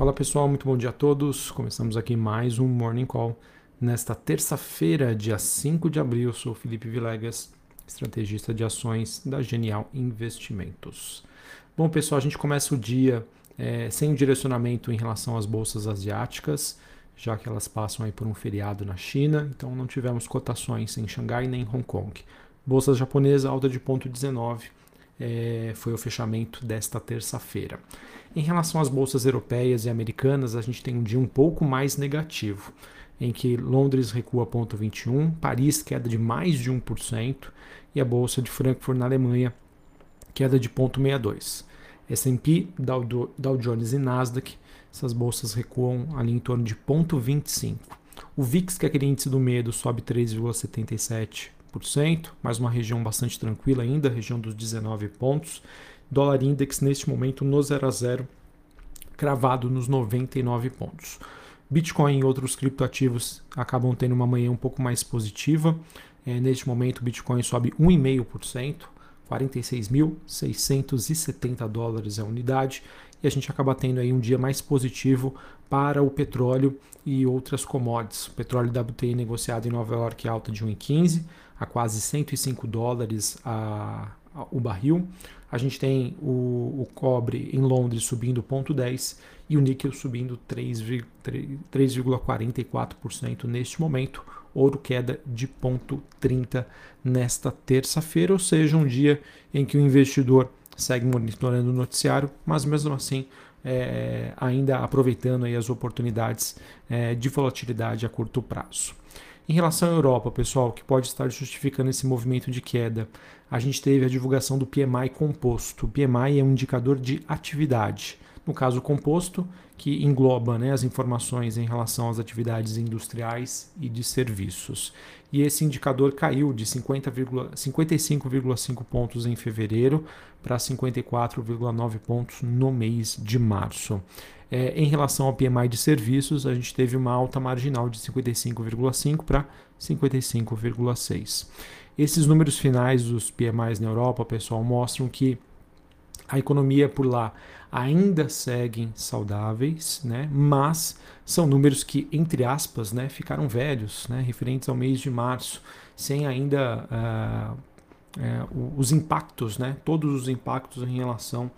Fala pessoal, muito bom dia a todos. Começamos aqui mais um Morning Call. Nesta terça-feira, dia 5 de abril, sou Felipe Vilegas, estrategista de ações da Genial Investimentos. Bom pessoal, a gente começa o dia é, sem direcionamento em relação às bolsas asiáticas, já que elas passam aí por um feriado na China, então não tivemos cotações em Xangai nem Hong Kong. Bolsa japonesa alta de ponto 19 é, foi o fechamento desta terça-feira. Em relação às bolsas europeias e americanas, a gente tem um dia um pouco mais negativo, em que Londres recua 0,21, Paris queda de mais de 1% e a bolsa de Frankfurt na Alemanha queda de 0,62. S&P, Dow, Dow Jones e Nasdaq, essas bolsas recuam ali em torno de 0,25. O VIX, que é aquele índice do medo, sobe 3,77 mais uma região bastante tranquila ainda, região dos 19 pontos. Dólar index neste momento no 0 a 0, cravado nos 99 pontos. Bitcoin e outros criptoativos acabam tendo uma manhã um pouco mais positiva. É, neste momento, Bitcoin sobe 1,5%, 46.670 dólares a unidade, e a gente acaba tendo aí um dia mais positivo para o petróleo e outras commodities. O petróleo WTI negociado em Nova York alta de 1,15 a quase 105 dólares a, a, o barril. A gente tem o, o cobre em Londres subindo 0,10 e o níquel subindo 3,44% neste momento. Ouro queda de 0,30 nesta terça-feira, ou seja, um dia em que o investidor segue monitorando o noticiário, mas mesmo assim é, ainda aproveitando aí as oportunidades é, de volatilidade a curto prazo. Em relação à Europa, pessoal, que pode estar justificando esse movimento de queda, a gente teve a divulgação do PMI composto. O PMI é um indicador de atividade. No caso composto, que engloba né, as informações em relação às atividades industriais e de serviços. E esse indicador caiu de 55,5 pontos em fevereiro para 54,9 pontos no mês de março. É, em relação ao PMI de serviços, a gente teve uma alta marginal de 55,5 para 55,6. Esses números finais dos PMIs na Europa, pessoal, mostram que a economia por lá ainda seguem saudáveis, né? mas são números que, entre aspas, né, ficaram velhos, né, referentes ao mês de março, sem ainda uh, uh, os impactos, né, todos os impactos em relação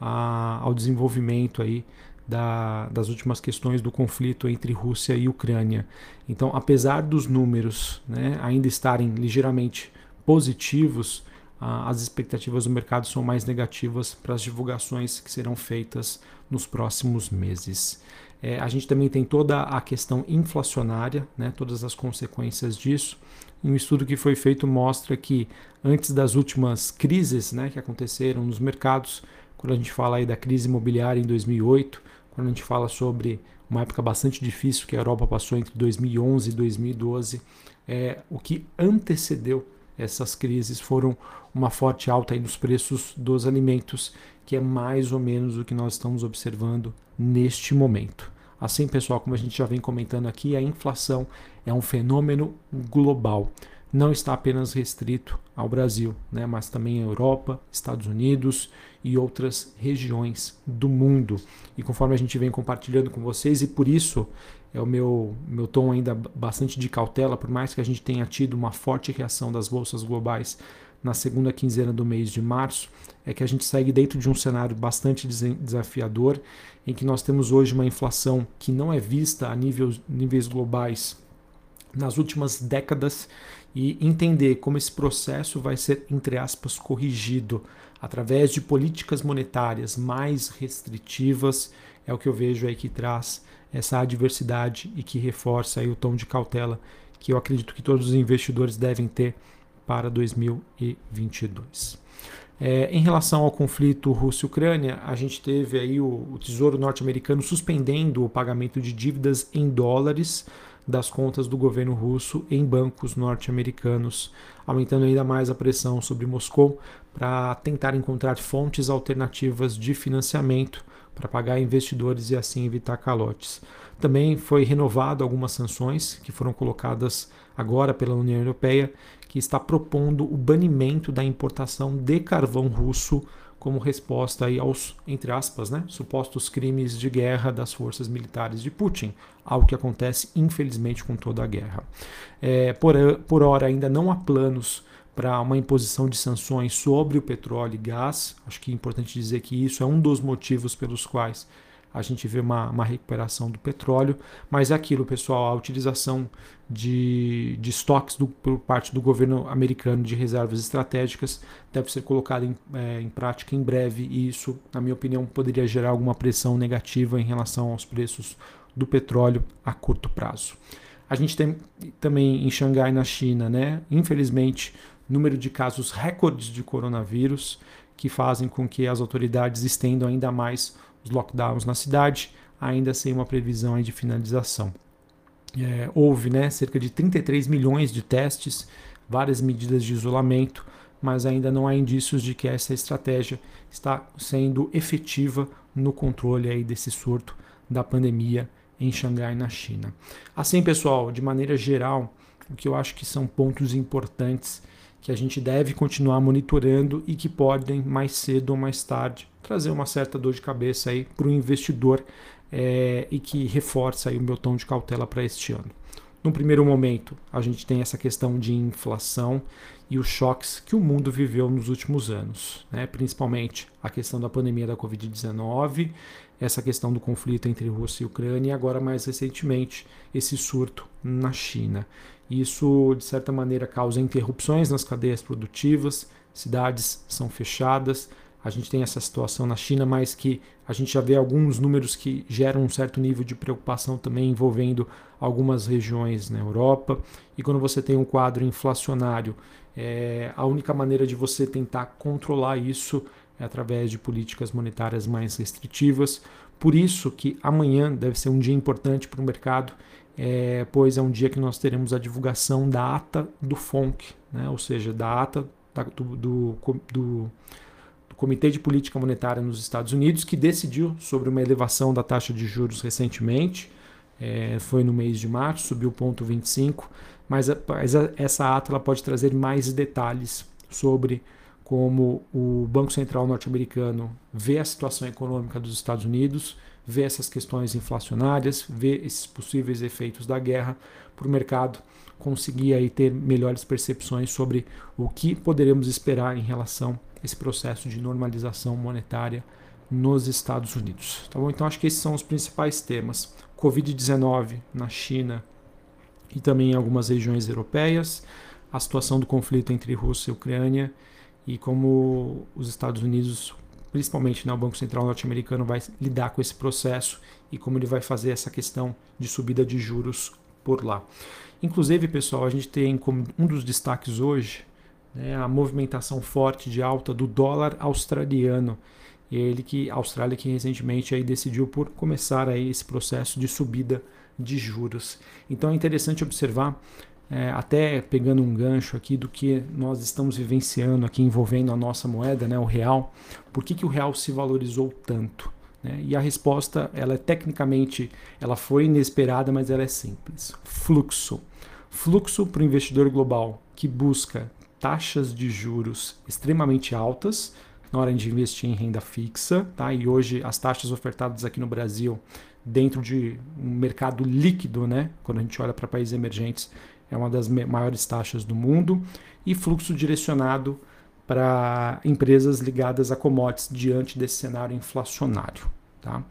a, ao desenvolvimento aí da, das últimas questões do conflito entre Rússia e Ucrânia. Então, apesar dos números né, ainda estarem ligeiramente positivos, as expectativas do mercado são mais negativas para as divulgações que serão feitas nos próximos meses. É, a gente também tem toda a questão inflacionária, né, todas as consequências disso. um estudo que foi feito mostra que antes das últimas crises né, que aconteceram nos mercados, quando a gente fala aí da crise imobiliária em 2008, quando a gente fala sobre uma época bastante difícil que a Europa passou entre 2011 e 2012, é, o que antecedeu essas crises foram uma forte alta aí nos preços dos alimentos, que é mais ou menos o que nós estamos observando neste momento. Assim, pessoal, como a gente já vem comentando aqui, a inflação é um fenômeno global não está apenas restrito ao Brasil, né, mas também à Europa, Estados Unidos e outras regiões do mundo. E conforme a gente vem compartilhando com vocês, e por isso é o meu, meu tom ainda bastante de cautela, por mais que a gente tenha tido uma forte reação das bolsas globais na segunda quinzena do mês de março, é que a gente segue dentro de um cenário bastante desafiador, em que nós temos hoje uma inflação que não é vista a níveis, níveis globais nas últimas décadas e entender como esse processo vai ser, entre aspas, corrigido através de políticas monetárias mais restritivas, é o que eu vejo aí que traz essa adversidade e que reforça o tom de cautela que eu acredito que todos os investidores devem ter para 2022. É, em relação ao conflito Rússia-Ucrânia, a gente teve aí o, o Tesouro norte-americano suspendendo o pagamento de dívidas em dólares das contas do governo russo em bancos norte-americanos, aumentando ainda mais a pressão sobre Moscou para tentar encontrar fontes alternativas de financiamento para pagar investidores e assim evitar calotes. Também foi renovado algumas sanções que foram colocadas agora pela União Europeia, que está propondo o banimento da importação de carvão russo como resposta aí aos, entre aspas, né, supostos crimes de guerra das forças militares de Putin, algo que acontece infelizmente com toda a guerra. É, por, por hora ainda não há planos para uma imposição de sanções sobre o petróleo e gás. Acho que é importante dizer que isso é um dos motivos pelos quais a gente vê uma, uma recuperação do petróleo, mas é aquilo, pessoal, a utilização de, de estoques do, por parte do governo americano de reservas estratégicas deve ser colocada em, é, em prática em breve e isso, na minha opinião, poderia gerar alguma pressão negativa em relação aos preços do petróleo a curto prazo. A gente tem também em Xangai, na China, né? Infelizmente, número de casos recordes de coronavírus que fazem com que as autoridades estendam ainda mais os lockdowns na cidade, ainda sem uma previsão de finalização. É, houve né, cerca de 33 milhões de testes, várias medidas de isolamento, mas ainda não há indícios de que essa estratégia está sendo efetiva no controle aí desse surto da pandemia em Xangai, na China. Assim, pessoal, de maneira geral, o que eu acho que são pontos importantes que a gente deve continuar monitorando e que podem mais cedo ou mais tarde trazer uma certa dor de cabeça para o investidor é, e que reforça o meu tom de cautela para este ano. No primeiro momento, a gente tem essa questão de inflação e os choques que o mundo viveu nos últimos anos, né? principalmente a questão da pandemia da Covid-19, essa questão do conflito entre Rússia e Ucrânia e agora mais recentemente esse surto na China. Isso, de certa maneira, causa interrupções nas cadeias produtivas, cidades são fechadas, a gente tem essa situação na China, mas que a gente já vê alguns números que geram um certo nível de preocupação também envolvendo algumas regiões na Europa. E quando você tem um quadro inflacionário, é, a única maneira de você tentar controlar isso é através de políticas monetárias mais restritivas. Por isso que amanhã deve ser um dia importante para o mercado, é, pois é um dia que nós teremos a divulgação da ata do FONC, né? ou seja, da ata do, do, do Comitê de Política Monetária nos Estados Unidos, que decidiu sobre uma elevação da taxa de juros recentemente, é, foi no mês de março, subiu 0,25, mas, mas essa ata ela pode trazer mais detalhes sobre como o Banco Central norte-americano vê a situação econômica dos Estados Unidos, vê essas questões inflacionárias, vê esses possíveis efeitos da guerra para o mercado conseguir aí ter melhores percepções sobre o que poderemos esperar em relação esse processo de normalização monetária nos Estados Unidos. Tá bom? Então acho que esses são os principais temas. Covid-19 na China e também em algumas regiões europeias, a situação do conflito entre Rússia e Ucrânia e como os Estados Unidos, principalmente né, o Banco Central norte-americano, vai lidar com esse processo e como ele vai fazer essa questão de subida de juros por lá. Inclusive, pessoal, a gente tem como um dos destaques hoje né, a movimentação forte de alta do dólar australiano. É ele que a Austrália que recentemente aí decidiu por começar aí esse processo de subida de juros. Então é interessante observar, é, até pegando um gancho aqui do que nós estamos vivenciando aqui envolvendo a nossa moeda, né, o real. Por que, que o real se valorizou tanto? Né? E a resposta, ela é tecnicamente, ela foi inesperada, mas ela é simples. Fluxo. Fluxo para o investidor global que busca taxas de juros extremamente altas na hora de investir em renda fixa, tá? E hoje as taxas ofertadas aqui no Brasil, dentro de um mercado líquido, né? Quando a gente olha para países emergentes, é uma das maiores taxas do mundo e fluxo direcionado para empresas ligadas a commodities diante desse cenário inflacionário, tá?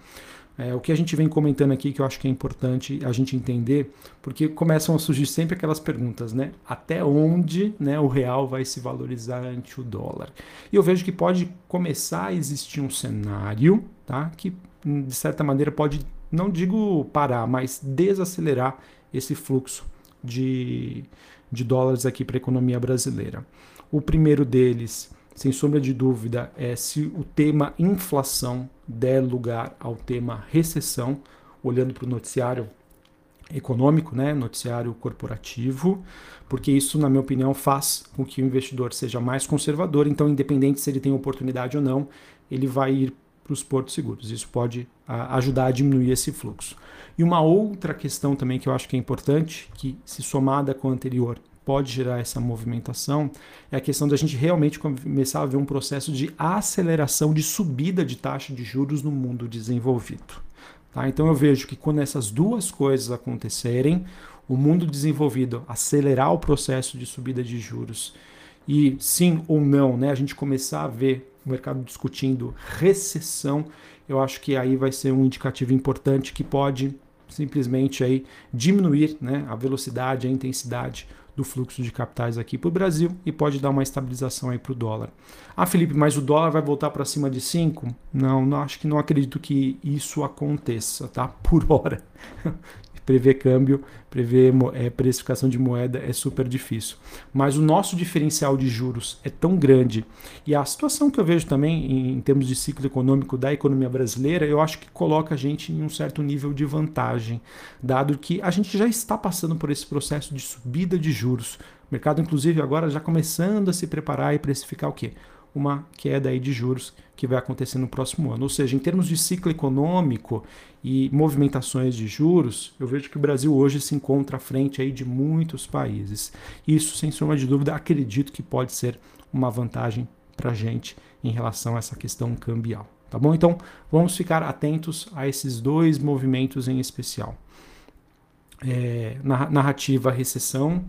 É, o que a gente vem comentando aqui que eu acho que é importante a gente entender, porque começam a surgir sempre aquelas perguntas, né? Até onde né, o real vai se valorizar ante o dólar? E eu vejo que pode começar a existir um cenário tá, que, de certa maneira, pode, não digo parar, mas desacelerar esse fluxo de, de dólares aqui para a economia brasileira. O primeiro deles sem sombra de dúvida, é se o tema inflação der lugar ao tema recessão, olhando para o noticiário econômico, né, noticiário corporativo, porque isso, na minha opinião, faz com que o investidor seja mais conservador. Então, independente se ele tem oportunidade ou não, ele vai ir para os portos seguros. Isso pode a, ajudar a diminuir esse fluxo. E uma outra questão também que eu acho que é importante, que se somada com a anterior pode gerar essa movimentação é a questão da gente realmente começar a ver um processo de aceleração de subida de taxa de juros no mundo desenvolvido. Tá? Então eu vejo que quando essas duas coisas acontecerem, o mundo desenvolvido acelerar o processo de subida de juros e sim ou não, né, a gente começar a ver o mercado discutindo recessão, eu acho que aí vai ser um indicativo importante que pode simplesmente aí diminuir né, a velocidade, a intensidade do fluxo de capitais aqui para o Brasil e pode dar uma estabilização aí para o dólar. Ah, Felipe, mas o dólar vai voltar para cima de 5? Não, não, acho que não acredito que isso aconteça, tá? Por hora prever câmbio, prever é, precificação de moeda é super difícil. Mas o nosso diferencial de juros é tão grande e a situação que eu vejo também em, em termos de ciclo econômico da economia brasileira, eu acho que coloca a gente em um certo nível de vantagem, dado que a gente já está passando por esse processo de subida de juros. O mercado, inclusive, agora já começando a se preparar e precificar o quê? Uma queda aí de juros que vai acontecer no próximo ano. Ou seja, em termos de ciclo econômico e movimentações de juros, eu vejo que o Brasil hoje se encontra à frente aí de muitos países. Isso, sem sombra de dúvida, acredito que pode ser uma vantagem para a gente em relação a essa questão cambial. Tá bom? Então, vamos ficar atentos a esses dois movimentos em especial. É, narrativa recessão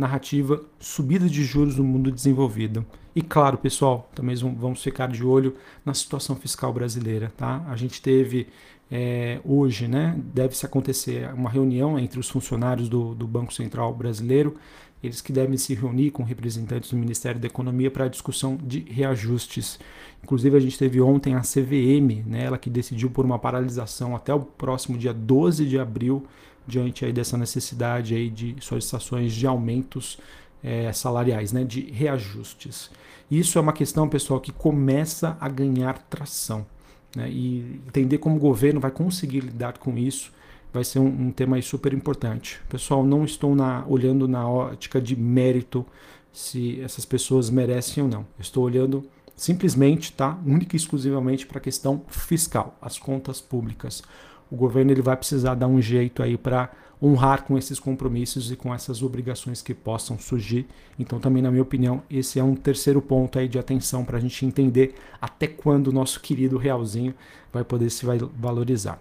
narrativa subida de juros no mundo desenvolvido. E claro, pessoal, também vamos ficar de olho na situação fiscal brasileira. Tá? A gente teve é, hoje, né, deve-se acontecer uma reunião entre os funcionários do, do Banco Central brasileiro, eles que devem se reunir com representantes do Ministério da Economia para a discussão de reajustes. Inclusive, a gente teve ontem a CVM, né, ela que decidiu por uma paralisação até o próximo dia 12 de abril diante aí dessa necessidade aí de solicitações de aumentos é, salariais, né, de reajustes. Isso é uma questão, pessoal, que começa a ganhar tração. Né, e entender como o governo vai conseguir lidar com isso vai ser um, um tema super importante. Pessoal, não estou na, olhando na ótica de mérito se essas pessoas merecem ou não. estou olhando simplesmente, tá, única e exclusivamente para a questão fiscal, as contas públicas o governo ele vai precisar dar um jeito aí para honrar com esses compromissos e com essas obrigações que possam surgir. Então, também, na minha opinião, esse é um terceiro ponto aí de atenção para a gente entender até quando o nosso querido realzinho vai poder se valorizar.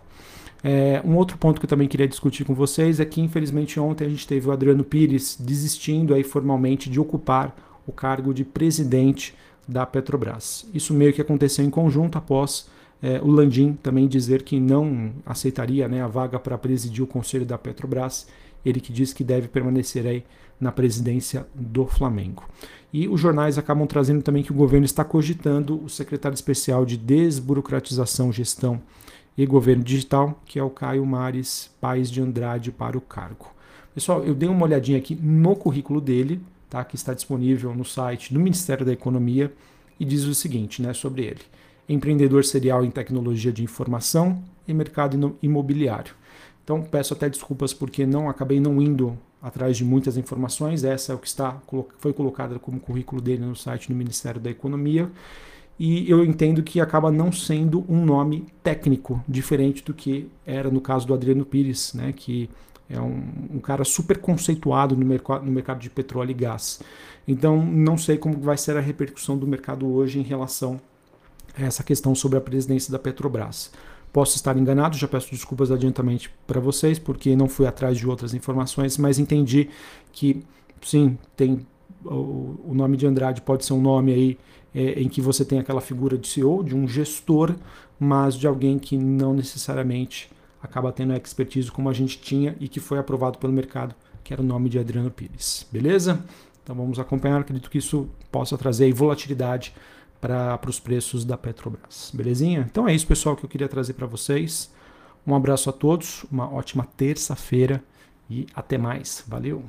É, um outro ponto que eu também queria discutir com vocês é que, infelizmente, ontem a gente teve o Adriano Pires desistindo aí formalmente de ocupar o cargo de presidente da Petrobras. Isso meio que aconteceu em conjunto após é, o Landim também dizer que não aceitaria né, a vaga para presidir o conselho da Petrobras, ele que diz que deve permanecer aí na presidência do Flamengo. E os jornais acabam trazendo também que o governo está cogitando o secretário especial de Desburocratização, Gestão e Governo Digital, que é o Caio Mares Pais de Andrade, para o cargo. Pessoal, eu dei uma olhadinha aqui no currículo dele, tá, que está disponível no site do Ministério da Economia, e diz o seguinte né, sobre ele empreendedor serial em tecnologia de informação e mercado imobiliário. Então peço até desculpas porque não acabei não indo atrás de muitas informações. Essa é o que está foi colocada como currículo dele no site do Ministério da Economia. E eu entendo que acaba não sendo um nome técnico, diferente do que era no caso do Adriano Pires, né, que é um, um cara super conceituado no, mercado, no mercado de petróleo e gás. Então, não sei como vai ser a repercussão do mercado hoje em relação essa questão sobre a presidência da Petrobras. Posso estar enganado, já peço desculpas adiantamente para vocês, porque não fui atrás de outras informações, mas entendi que sim, tem o, o nome de Andrade pode ser um nome aí é, em que você tem aquela figura de CEO, de um gestor, mas de alguém que não necessariamente acaba tendo a expertise como a gente tinha e que foi aprovado pelo mercado, que era o nome de Adriano Pires. Beleza? Então vamos acompanhar, acredito que isso possa trazer volatilidade para os preços da Petrobras. Belezinha? Então é isso, pessoal, que eu queria trazer para vocês. Um abraço a todos, uma ótima terça-feira e até mais. Valeu!